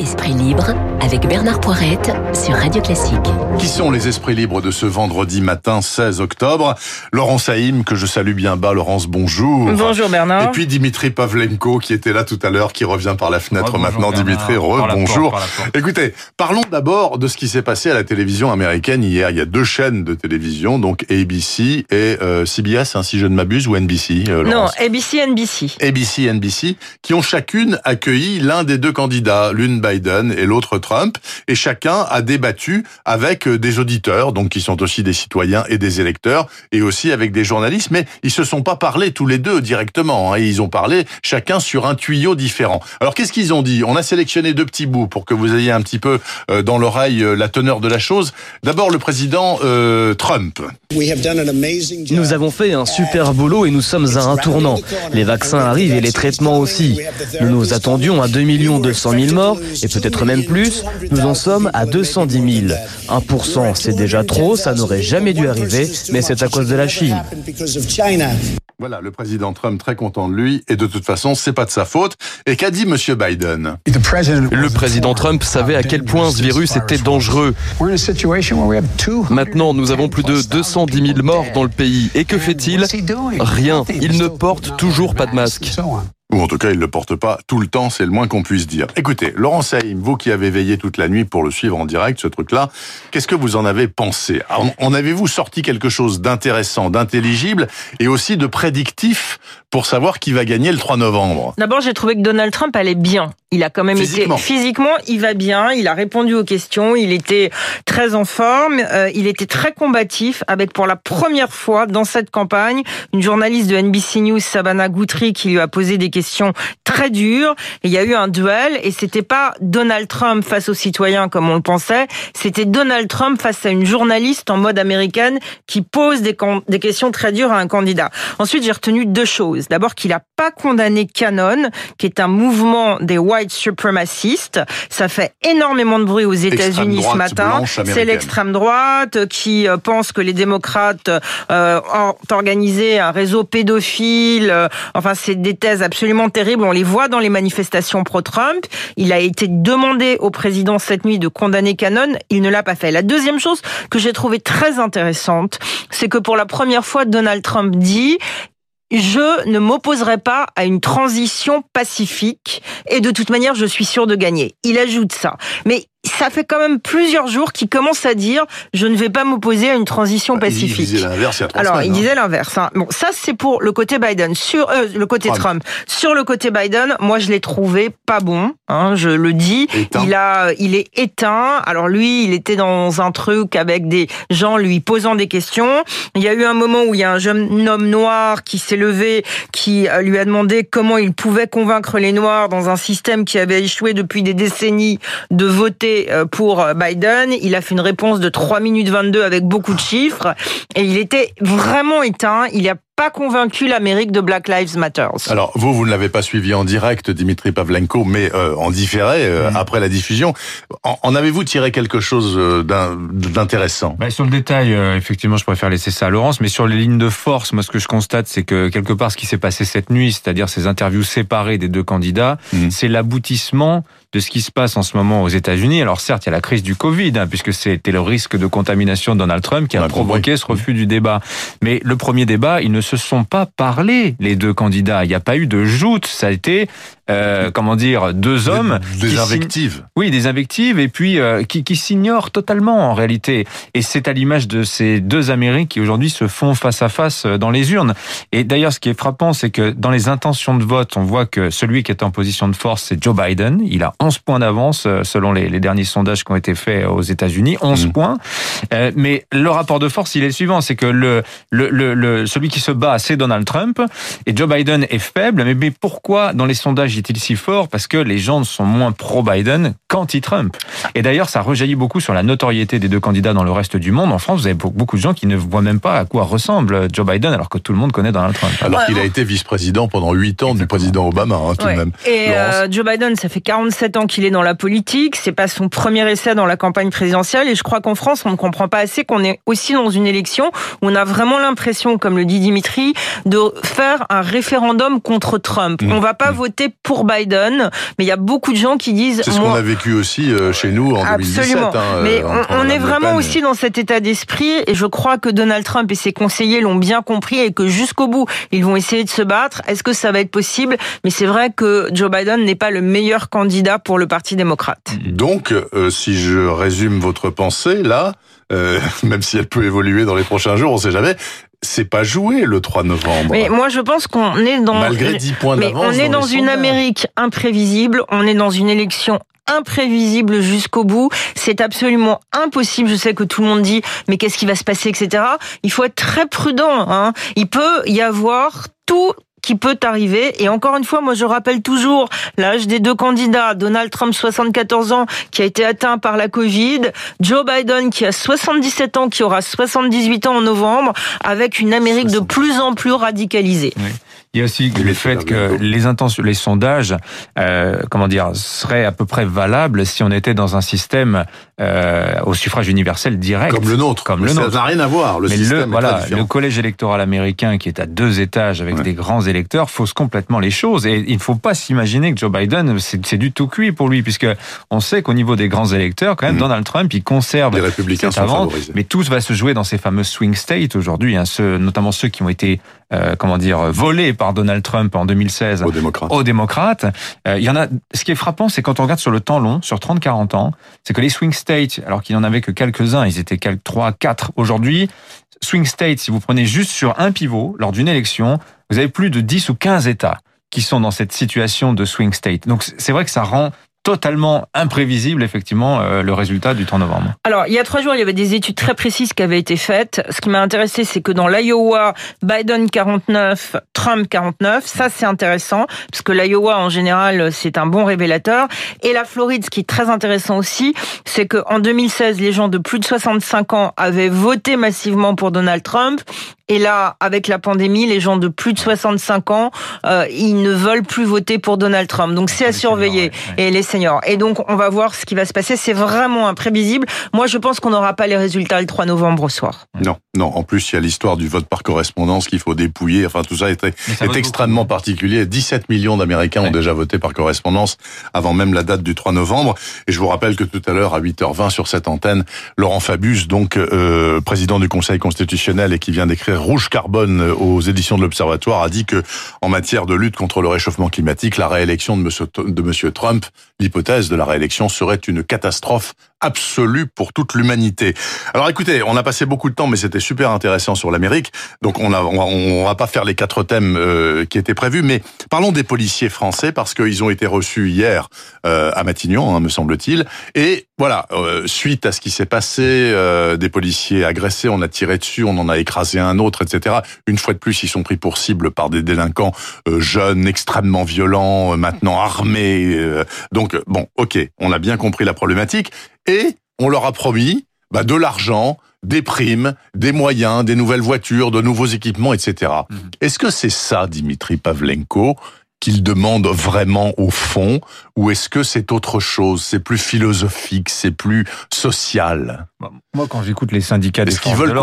Esprit libre avec Bernard Poirette sur Radio Classique. Qui sont les esprits libres de ce vendredi matin 16 octobre? Laurence Saïm, que je salue bien bas. Laurence, bonjour. Bonjour Bernard. Et puis Dimitri Pavlenko, qui était là tout à l'heure, qui revient par la fenêtre maintenant. Bernard. Dimitri, re-bonjour. Écoutez, parlons d'abord de ce qui s'est passé à la télévision américaine hier. Il y a deux chaînes de télévision, donc ABC et euh, CBS, hein, si je ne m'abuse, ou NBC. euh, Non, ABC, NBC. ABC, NBC, qui ont chacune accueilli l'un des deux candidats, l'une Biden et l'autre Trump, et chacun a débattu avec euh, des auditeurs, donc qui sont aussi des citoyens et des électeurs, et aussi avec des journalistes, mais ils se sont pas parlé tous les deux directement, hein, ils ont parlé chacun sur un tuyau différent. Alors qu'est-ce qu'ils ont dit? On a sélectionné deux petits bouts pour que vous ayez un petit peu euh, dans l'oreille euh, la teneur de la chose. D'abord le président euh, Trump. Nous avons fait un super boulot et nous sommes à un tournant. Les vaccins arrivent et les traitements aussi. Nous nous attendions à 2 200 000 morts et peut-être même plus. Nous en sommes à 210 000. 1%, c'est déjà trop, ça n'aurait jamais dû arriver, mais c'est à cause de la Chine. Voilà, le président Trump très content de lui, et de toute façon, c'est pas de sa faute. Et qu'a dit Monsieur Biden? Le président Trump savait à quel point ce virus était dangereux. Maintenant, nous avons plus de 210 000 morts dans le pays. Et que fait-il? Rien. Il ne porte toujours pas de masque. Ou en tout cas, il ne le porte pas tout le temps, c'est le moins qu'on puisse dire. Écoutez, Laurent Saïm, vous qui avez veillé toute la nuit pour le suivre en direct, ce truc-là, qu'est-ce que vous en avez pensé? En avez-vous sorti quelque chose d'intéressant, d'intelligible et aussi de prédictif pour savoir qui va gagner le 3 novembre? D'abord, j'ai trouvé que Donald Trump allait bien. Il a quand même Physiquement. été physiquement, il va bien. Il a répondu aux questions. Il était très en forme. euh, il était très combatif, avec pour la première fois dans cette campagne une journaliste de NBC News, Savannah Guthrie, qui lui a posé des questions très dures. Il y a eu un duel, et c'était pas Donald Trump face aux citoyens comme on le pensait. C'était Donald Trump face à une journaliste en mode américaine qui pose des, questions très dures à un candidat. Ensuite, j'ai retenu deux choses. D'abord, qu'il a pas condamné Canon, qui est un mouvement des white supremacistes. Ça fait énormément de bruit aux États-Unis ce matin. C'est l'extrême droite qui euh, pense que les démocrates euh, ont organisé un réseau pédophile. Euh, Enfin, c'est des thèses absolument terribles. On les voit dans les manifestations pro-Trump. Il a été demandé au président cette nuit de condamner Canon. Il ne l'a pas fait. La deuxième chose que j'ai trouvée très intéressante, c'est que pour la première fois, Donald Trump dit je ne m'opposerai pas à une transition pacifique et de toute manière, je suis sûr de gagner. Il ajoute ça. Mais ça fait quand même plusieurs jours qu'il commence à dire je ne vais pas m'opposer à une transition Bah, Il pacifique. disait l'inverse il y a trois Alors, semaines, il hein. disait l'inverse. hein. Bon, ça c'est pour le côté Biden. Sur euh, le côté Trump. Trump. Sur le côté Biden, moi je l'ai trouvé pas bon. Hein, je le dis. Éteint. Il a, il est éteint. Alors lui, il était dans un truc avec des gens lui posant des questions. Il y a eu un moment où il y a un jeune homme noir qui s'est levé, qui euh, lui a demandé comment il pouvait convaincre les noirs dans un système qui avait échoué depuis des décennies de voter euh, pour euh, Biden. Il a fait une réponse de 3 minutes 22 avec beaucoup de chiffres et il était vraiment éteint. Il n'a pas convaincu l'Amérique de Black Lives Matter. Alors, vous, vous ne l'avez pas suivi en direct, Dimitri Pavlenko, mais euh, en différé, euh, après la diffusion. En, en avez-vous tiré quelque chose euh, d'in- d'intéressant? Bah, sur le détail, euh, effectivement, je préfère laisser ça à Laurence, mais sur les lignes de force, moi, ce que je constate, c'est que quelque part, ce qui s'est passé cette nuit, c'est-à-dire ces interviews séparées des deux candidats, Mhm. c'est l'aboutissement de ce qui se passe en ce moment aux États-Unis. Alors certes, il y a la crise du Covid, hein, puisque c'était le risque de contamination de Donald Trump qui a a provoqué compris. ce refus du débat. Mais le premier débat, ils ne se sont pas parlé, les deux candidats. Il n'y a pas eu de joute. Ça a été, euh, comment dire, deux hommes Des, invectives. oui, des invectives et puis euh, qui, qui s'ignorent totalement en réalité. Et c'est à l'image de ces deux Amériques qui aujourd'hui se font face à face euh, dans les urnes. Et d'ailleurs, ce qui est frappant, c'est que dans les intentions de vote, on voit que celui qui est en position de force, c'est Joe Biden. Il a 11 points d'avance selon les, les derniers sondages qui ont été faits aux États-Unis. 11 Mhm. points. Euh, mais le rapport de force, il est le suivant, c'est que le, le, le, le- celui qui se bat, c'est Donald Trump, et Joe Biden est faible. Mais, mais pourquoi dans les sondages est-il si fort Parce que les gens sont moins pro-Biden qu'anti-Trump. Et d'ailleurs, ça rejaillit beaucoup sur la notoriété des deux candidats dans le reste du monde. En France, vous avez be- beaucoup de gens qui ne voient même pas à quoi ressemble Joe Biden, alors que tout le monde connaît Donald Trump. Alors Ouais, qu'il a été vice-président pendant huit ans du président Obama, hein, tout Ouais. de même. Et euh, Joe Biden, ça fait 47 ans qu'il est dans la politique. C'est pas son premier essai dans la campagne présidentielle. Et je crois qu'en France, on ne comprend pas assez qu'on est aussi dans une élection où on a vraiment l'impression, comme le dit Dimitri, de faire un référendum contre Trump. Mmh. On va pas voter pour Biden, mais il y a beaucoup de gens qui disent. C'est ce qu'on a vécu aussi euh, chez nous en absolument. 2017. Hein, mais on, est vraiment aussi dans cet état d'esprit, et je crois que Donald Trump et ses conseillers l'ont bien compris et que jusqu'au bout, ils vont essayer de se battre. Est-ce que ça va être possible? Mais c'est vrai que Joe Biden n'est pas le meilleur candidat pour le Parti démocrate. Donc, euh, si je résume votre pensée là, euh, même si elle peut évoluer dans les prochains jours, on sait jamais. C'est pas joué le 3 novembre. Mais moi, je pense qu'on est dans malgré 10 points d'avance. On est dans, une Amérique imprévisible. On est dans une élection imprévisible jusqu'au bout. C'est absolument impossible. Je sais que tout le monde dit, mais qu'est-ce qui va se passer, etc. Il faut être très prudent. Hein. Il peut y avoir tout qui peut arriver. Et encore une fois, moi je rappelle toujours l'âge des deux candidats. Donald Trump, 74 ans, qui a été atteint par la Covid. Joe Biden, qui a 77 ans, qui aura 78 ans en novembre, avec une Amérique de plus en plus radicalisée. Il y a aussi le fait que les intentions, les sondages, euh, comment dire, seraient à peu près valables si on était dans un système euh, au suffrage universel direct, comme le nôtre. Comme le nôtre. Ça n'a rien à voir. Le Mais système le, voilà, le collège électoral américain qui est à deux étages avec des grands électeurs fausse complètement les choses. Et il ne faut pas s'imaginer que Joe Biden, c'est du tout cuit pour lui, puisque on sait qu'au niveau des grands électeurs, quand même, mm. Donald Trump, il conserve les républicains. Mais tout va se jouer dans ces fameux swing states aujourd'hui, hein, ceux, notamment ceux qui ont été euh, comment dire, volé par Donald Trump en 2016 aux démocrates. Aux démocrates. Euh, il y en a. Ce qui est frappant, c'est quand on regarde sur le temps long, sur 30-40 ans, c'est que les swing states, alors qu'il n'en avait que quelques-uns, ils étaient quelques 3, 4 aujourd'hui. Swing states, si vous prenez juste sur un pivot lors d'une élection, vous avez plus de 10 ou 15 États qui sont dans cette situation de swing state. Donc c'est vrai que ça rend totalement imprévisible, effectivement, euh, le résultat du 3 novembre. Alors, il y a trois jours, il y avait des études très précises qui avaient été faites. Ce qui m'a intéressé, c'est que dans l'Iowa, Biden 49, Trump 49. Ça, c'est intéressant, parce que l'Iowa, en général, c'est un bon révélateur. Et la Floride, ce qui est très intéressant aussi, c'est qu'en 2016, les gens de plus de 65 ans avaient voté massivement pour Donald Trump. Et là, avec la pandémie, les gens de plus de 65 ans, euh, ils ne veulent plus voter pour Donald Trump. Donc c'est à surveiller. Et les seniors. Et donc on va voir ce qui va se passer. C'est vraiment imprévisible. Moi, je pense qu'on n'aura pas les résultats le 3 novembre au soir. Non, non. En plus, il y a l'histoire du vote par correspondance qu'il faut dépouiller. Enfin, tout ça est, est extrêmement particulier. 17 millions d'Américains ont déjà voté par correspondance avant même la date du 3 novembre. Et je vous rappelle que tout à l'heure, à 8h20 sur cette antenne, Laurent Fabius, donc euh, président du Conseil constitutionnel et qui vient d'écrire Rouge Carbone aux éditions de l'Observatoire a dit que, en matière de lutte contre le réchauffement climatique, la réélection de Monsieur, Trump, l'hypothèse de la réélection serait une catastrophe absolue pour toute l'humanité. Alors écoutez, on a passé beaucoup de temps, mais c'était super intéressant sur l'Amérique. Donc on, a, on, va, pas faire les quatre thèmes euh, qui étaient prévus, mais parlons des policiers français parce qu'ils ont été reçus hier euh, à Matignon, hein, me semble-t-il. Et voilà, euh, suite à ce qui s'est passé, des policiers agressés, on a tiré dessus, on en a écrasé un autre, etc. Une fois de plus, ils sont pris pour cible par des délinquants jeunes, extrêmement violents, maintenant armés. donc bon, ok, on a bien compris la problématique et on leur a promis bah, de l'argent, des primes, des moyens, des nouvelles voitures, de nouveaux équipements, etc. Mhm. Est-ce que c'est ça, Dimitri Pavlenko, qu'il demande vraiment au fond, ou est-ce que c'est autre chose, c'est plus philosophique, c'est plus social? Moi, quand j'écoute les syndicats des Est-ce qu'ils veulent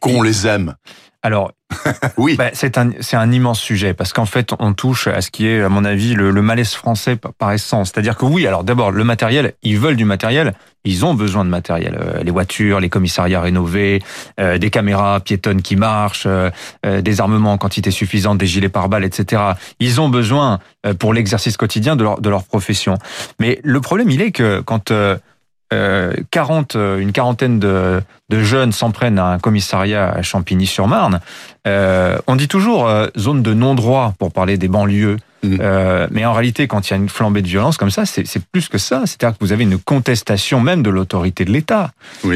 qu'on les aime? Alors, oui, bah, c'est un c'est un immense sujet parce qu'en fait, on touche à ce qui est, à mon avis, le, malaise français par essence. C'est-à-dire que oui, alors d'abord le matériel, ils veulent du matériel, ils ont besoin de matériel, euh, les voitures, les commissariats rénovés, euh, des caméras piétonnes qui marchent, euh, des armements en quantité suffisante, des gilets pare-balles, etc. Ils ont besoin pour l'exercice quotidien de leur de leur profession. Mais le problème, il est que quand 40, euh, une quarantaine de, jeunes s'en prennent à un commissariat à Champigny-sur-Marne. Euh, on dit toujours euh, zone de non-droit pour parler des banlieues. Mmh. mais en réalité, quand il y a une flambée de violence comme ça, c'est plus que ça. C'est-à-dire que vous avez une contestation même de l'autorité de l'État.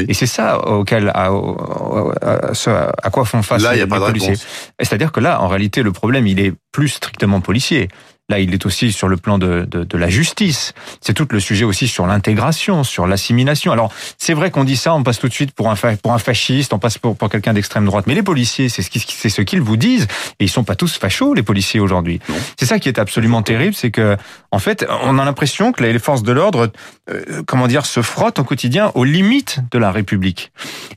Et c'est ça auquel à, à, quoi font face les, policiers. C'est-à-dire que là, en réalité, le problème, il est plus strictement policier. Là, il est aussi sur le plan de, de, de la justice. C'est tout le sujet aussi sur l'intégration, sur l'assimilation. Alors, c'est vrai qu'on dit ça, on passe tout de suite pour un, pour un fasciste, on passe pour, pour quelqu'un d'extrême droite. Mais les policiers, c'est ce qu'ils c'est ce qu'ils vous disent. Et ils sont pas tous fachos, les policiers aujourd'hui. C'est ça qui est absolument terrible, c'est que, en fait, on a l'impression que les forces de l'ordre, euh, comment dire, se frottent au quotidien aux limites de la République.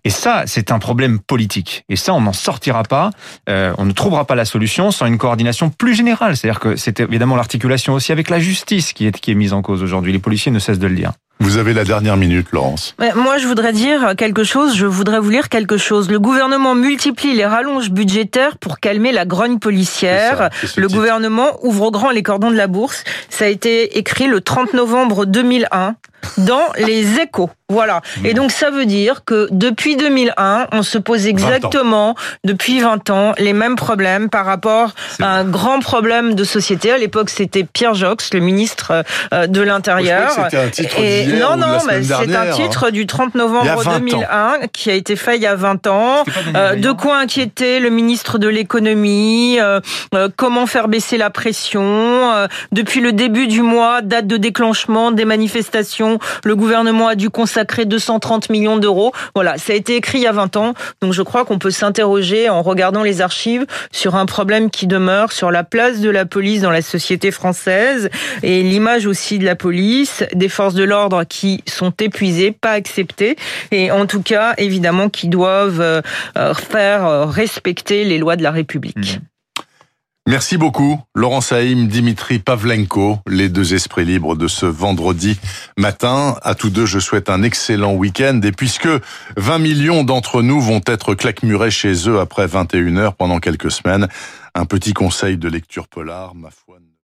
Et ça, c'est un problème politique. Et ça, on n'en sortira pas. Euh, on ne trouvera pas la solution sans une coordination plus générale. C'est-à-dire que c'était évidemment l'articulation aussi avec la justice qui est, qui est mise en cause aujourd'hui. Les policiers ne cessent de le dire. Vous avez la dernière minute, Laurence. Moi, je voudrais dire quelque chose, je voudrais vous lire quelque chose. Le gouvernement multiplie les rallonges budgétaires pour calmer la grogne policière. Ça, le titre. gouvernement ouvre grand les cordons de la bourse. Ça a été écrit le 30 novembre 2001 dans les échos. Voilà. Et donc ça veut dire que depuis 2001, on se pose exactement depuis 20 ans les mêmes problèmes par rapport à un grand problème de société. À l'époque, c'était Pierre Jox, le ministre euh, de l'Intérieur. C'était un titre Et non, non, mais c'est un titre du 30 novembre 2001 qui a été fait il y a 20 ans. Euh, de quoi inquiéter le ministre de l'économie euh, euh, Comment faire baisser la pression euh, Depuis le début du mois, date de déclenchement des manifestations, le gouvernement a dû consacrer 230 millions d'euros. Voilà, ça a été écrit il y a 20 ans. Donc je crois qu'on peut s'interroger en regardant les archives sur un problème qui demeure, sur la place de la police dans la société française et l'image aussi de la police, des forces de l'ordre qui sont épuisées, pas acceptées et en tout cas évidemment qui doivent faire respecter les lois de la République. Mmh. Merci beaucoup, Laurent Saïm, Dimitri Pavlenko, les deux esprits libres de ce vendredi matin. À tous deux, je souhaite un excellent week-end. Et puisque 20 millions d'entre nous vont être claquemurés chez eux après 21 heures pendant quelques semaines, un petit conseil de lecture polar, ma foi.